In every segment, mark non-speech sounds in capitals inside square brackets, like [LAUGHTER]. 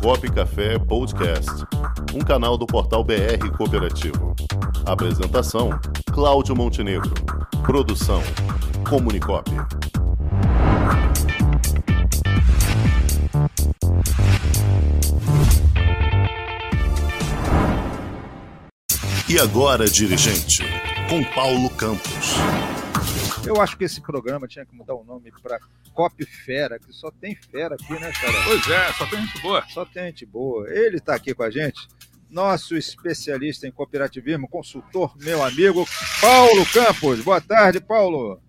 Comunicop Café Podcast, um canal do portal BR Cooperativo. Apresentação: Cláudio Montenegro. Produção: Comunicop. E agora, dirigente, com Paulo Campos. Eu acho que esse programa tinha que mudar o nome para Cop Fera, que só tem fera aqui, né, cara? Pois é, só tem gente boa. Só tem gente boa. Ele está aqui com a gente, nosso especialista em cooperativismo, consultor, meu amigo Paulo Campos. Boa tarde, Paulo.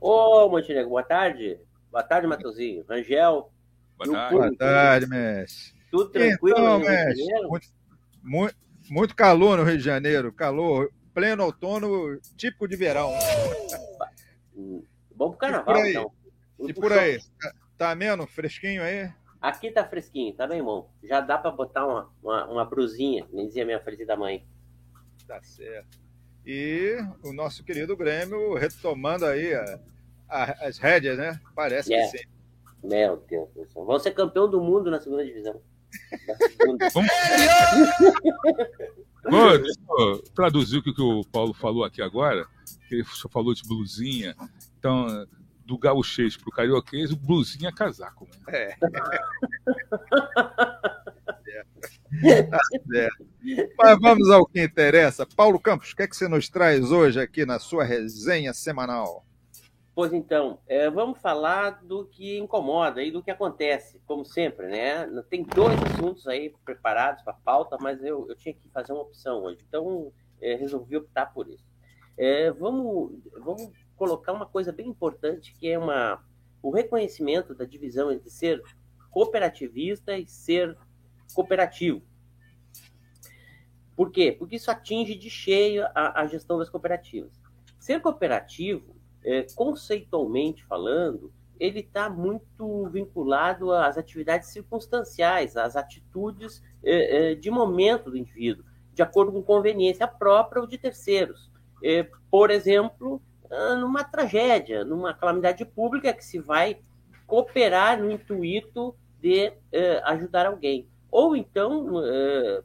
Ô, Montenegro, boa tarde. Boa tarde, Matheusinho. Rangel. Boa tarde. Boa tarde, mestre. Tudo tranquilo? Então, mestre, muito, muito, muito calor no Rio de Janeiro, calor, pleno outono, típico de verão. Bom pro carnaval, então. E por aí, tá, tá ameno, fresquinho aí? Aqui tá fresquinho, tá bem bom. Já dá pra botar uma, uma, uma brusinha, nem dizia minha falecida mãe. Tá certo. E o nosso querido Grêmio retomando aí a- a- as rédeas, né? Parece Yeah. que sim. Meu Deus do céu. Vão ser campeão do mundo na segunda divisão. [LAUGHS] Da. Vou, eu traduzir o que, que o Paulo falou aqui agora. que Ele só falou de blusinha. Então, do gauchês pro carioquês, o blusinha é casaco. Né? Tá certo. Mas vamos ao que interessa. Paulo Campos, o que é que você nos traz hoje aqui na sua resenha semanal? Pois então, é, vamos falar do que incomoda e do que acontece, como sempre, né? Tem dois assuntos aí preparados para pauta, mas eu, eu tinha que fazer uma opção hoje, então é, resolvi optar por isso. É, vamos, vamos colocar uma coisa bem importante, que é uma, o reconhecimento da divisão entre ser cooperativista e ser cooperativo. Por quê? Porque isso atinge de cheio a, a gestão das cooperativas. Ser cooperativo é, conceitualmente falando, ele está muito vinculado às atividades circunstanciais, às atitudes é, é, de momento do indivíduo, de acordo com conveniência própria ou de terceiros. É, por exemplo, numa tragédia, numa calamidade pública que se vai cooperar no intuito de é, ajudar alguém. Ou então, é,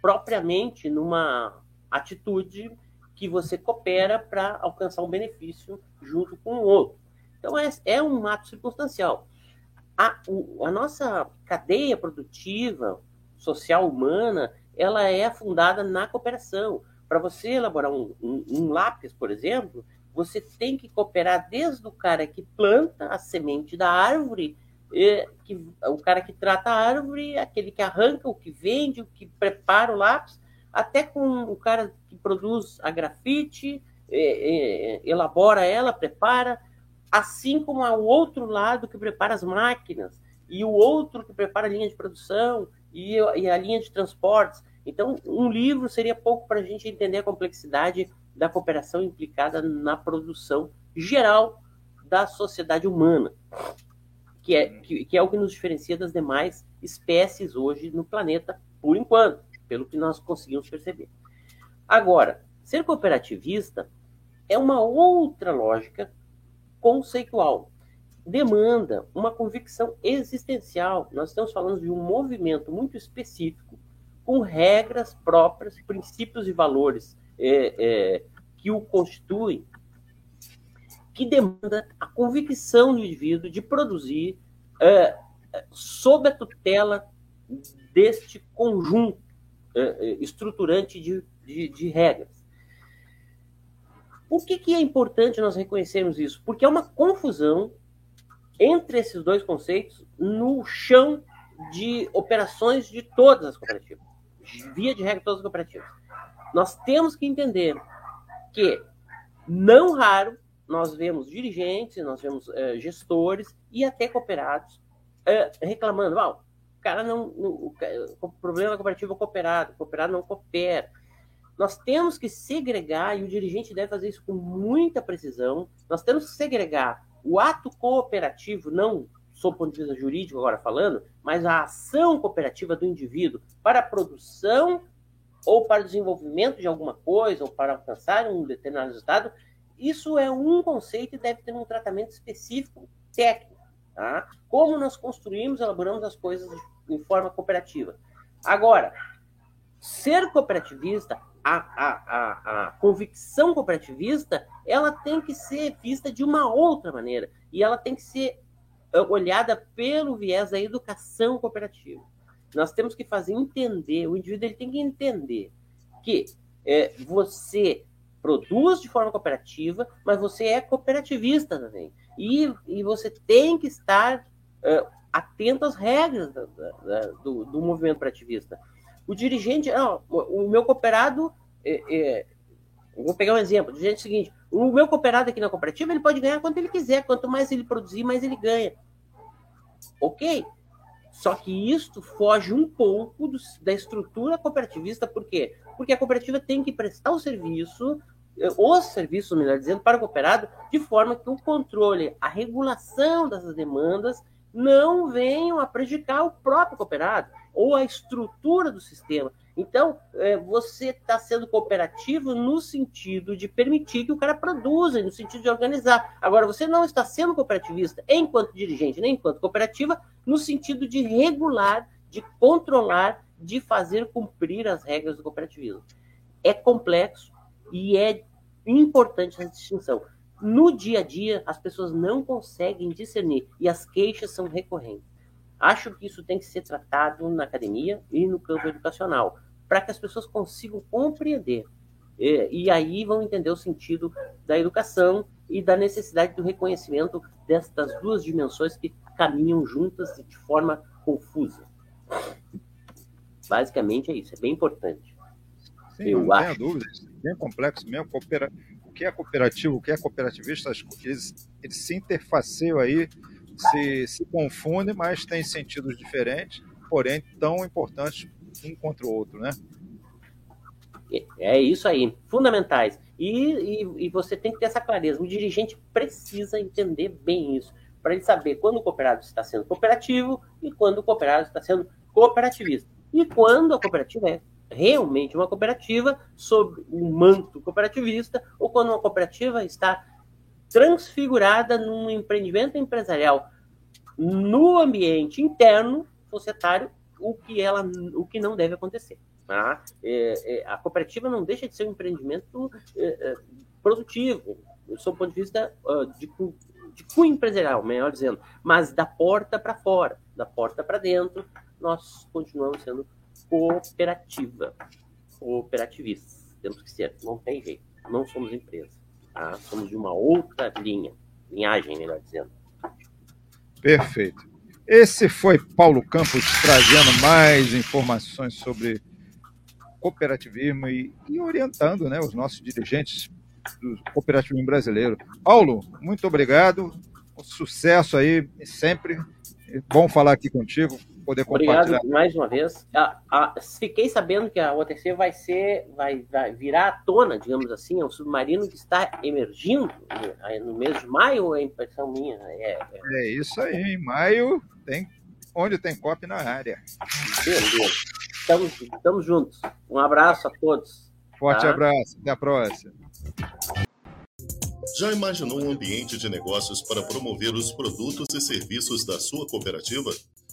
propriamente, numa atitude que você coopera para alcançar um benefício junto com o outro. Então, é, é um ato circunstancial. A, o, a nossa cadeia produtiva, social, humana, ela é fundada na cooperação. Para você elaborar um, um, um lápis, por exemplo, você tem que cooperar desde o cara que planta a semente da árvore, que, o cara que trata a árvore, aquele que arranca, o que vende, o que prepara o lápis, até com o cara que produz a grafite, elabora ela, prepara, assim como o outro lado que prepara as máquinas, e o outro que prepara a linha de produção e a linha de transportes. Então, um livro seria pouco para a gente entender a complexidade da cooperação implicada na produção geral da sociedade humana, que é, que, que é o que nos diferencia das demais espécies hoje no planeta, por enquanto pelo que nós conseguimos perceber. Agora, ser cooperativista é uma outra lógica conceitual. Demanda uma convicção existencial. Nós estamos falando de um movimento muito específico, com regras próprias, princípios e valores é, é, que o constituem, que demanda a convicção do indivíduo de produzir é, sob a tutela deste conjunto estruturante de, de, de, regras. Por que, que é importante nós reconhecermos isso? Porque é uma confusão entre esses dois conceitos no chão de operações de todas as cooperativas. Via de regra, todas as cooperativas. Nós temos que entender que, não raro, nós vemos dirigentes, nós vemos uh, gestores e até cooperados uh, reclamando, ah, o cara não, o, o problema da cooperativa é cooperado, o cooperado não coopera. Nós temos que segregar, e o dirigente deve fazer isso com muita precisão, nós temos que segregar o ato cooperativo, não sob o ponto de vista jurídico agora falando, mas a ação cooperativa do indivíduo para a produção ou para o desenvolvimento de alguma coisa, ou para alcançar um determinado resultado, isso é um conceito e deve ter um tratamento específico técnico. Tá? Como nós construímos, elaboramos as coisas em forma cooperativa. Agora, ser cooperativista, a, a, a, a, convicção cooperativista, ela tem que ser vista de uma outra maneira. E ela tem que ser eh, olhada pelo viés da educação cooperativa. Nós temos que fazer entender, o indivíduo ele tem que entender que é, você produz de forma cooperativa, mas você é cooperativista também. E, e você tem que estar uh, atento às regras da, da, do, do, movimento cooperativista. O dirigente, não, o meu cooperado, é, é, vou pegar um exemplo, o dirigente é seguinte, o meu cooperado aqui na cooperativa, ele pode ganhar quanto ele quiser, quanto mais ele produzir, mais ele ganha. Ok, só que isto foge um pouco do, da estrutura cooperativista, por quê? Porque a cooperativa tem que prestar o serviço, eh, os serviços, melhor dizendo, para o cooperado, de forma que o controle, a regulação dessas demandas não venham a prejudicar o próprio cooperado ou a estrutura do sistema. Então, é, você está sendo cooperativo no sentido de permitir que o cara produza, no sentido de organizar. Agora, você não está sendo cooperativista enquanto dirigente, nem enquanto cooperativa, no sentido de regular, de controlar, de fazer cumprir as regras do cooperativismo. É complexo e é importante essa distinção. No dia a dia, as pessoas não conseguem discernir e as queixas são recorrentes. Acho que isso tem que ser tratado na academia e no campo educacional para que as pessoas consigam compreender. E, e, aí vão entender o sentido da educação e da necessidade do reconhecimento destas duas dimensões que caminham juntas de forma confusa. Basicamente é isso, é bem importante. Sim, Eu não acho. tenho dúvidas, bem complexo mesmo. Coopera... O que é cooperativo, o que é cooperativista, eles, eles se interfaceiam aí, se, se mas têm sentidos diferentes, porém tão importantes um contra o outro, né? É isso aí, fundamentais. E, e, e, você tem que ter essa clareza. O dirigente precisa entender bem isso, para ele saber quando o cooperado está sendo cooperativo e quando o cooperado está sendo cooperativista. E quando a cooperativa é realmente uma cooperativa sob um manto cooperativista, ou quando uma cooperativa está transfigurada num empreendimento empresarial no ambiente interno societário o que ela, o que não deve acontecer. Tá? É, é, a cooperativa não deixa de ser um empreendimento é, é produtivo, do seu ponto de vista uh, de, de cunho empresarial, melhor dizendo, mas da porta para fora, da porta para dentro, nós continuamos sendo cooperativa, cooperativistas. Temos que ser, não tem jeito, não somos empresa, tá? somos de uma outra linha, linhagem, melhor dizendo. Perfeito. Esse foi Paulo Campos trazendo mais informações sobre cooperativismo e, e orientando né, os nossos dirigentes do cooperativismo brasileiro. Paulo, muito obrigado. Sucesso aí sempre. Bom falar aqui contigo poder compartilhar. Obrigado mais uma vez. Ah, ah, fiquei sabendo que a OTC vai ser, vai, vai, virar à tona, digamos assim, é um submarino que está emergindo no mês de maio, é impressão minha. É, é... é isso aí, em maio tem onde tem COP na área. Beleza. Estamos, estamos juntos. Um abraço a todos. Forte tá? abraço, até a próxima. Já imaginou um ambiente de negócios para promover os produtos e serviços da sua cooperativa?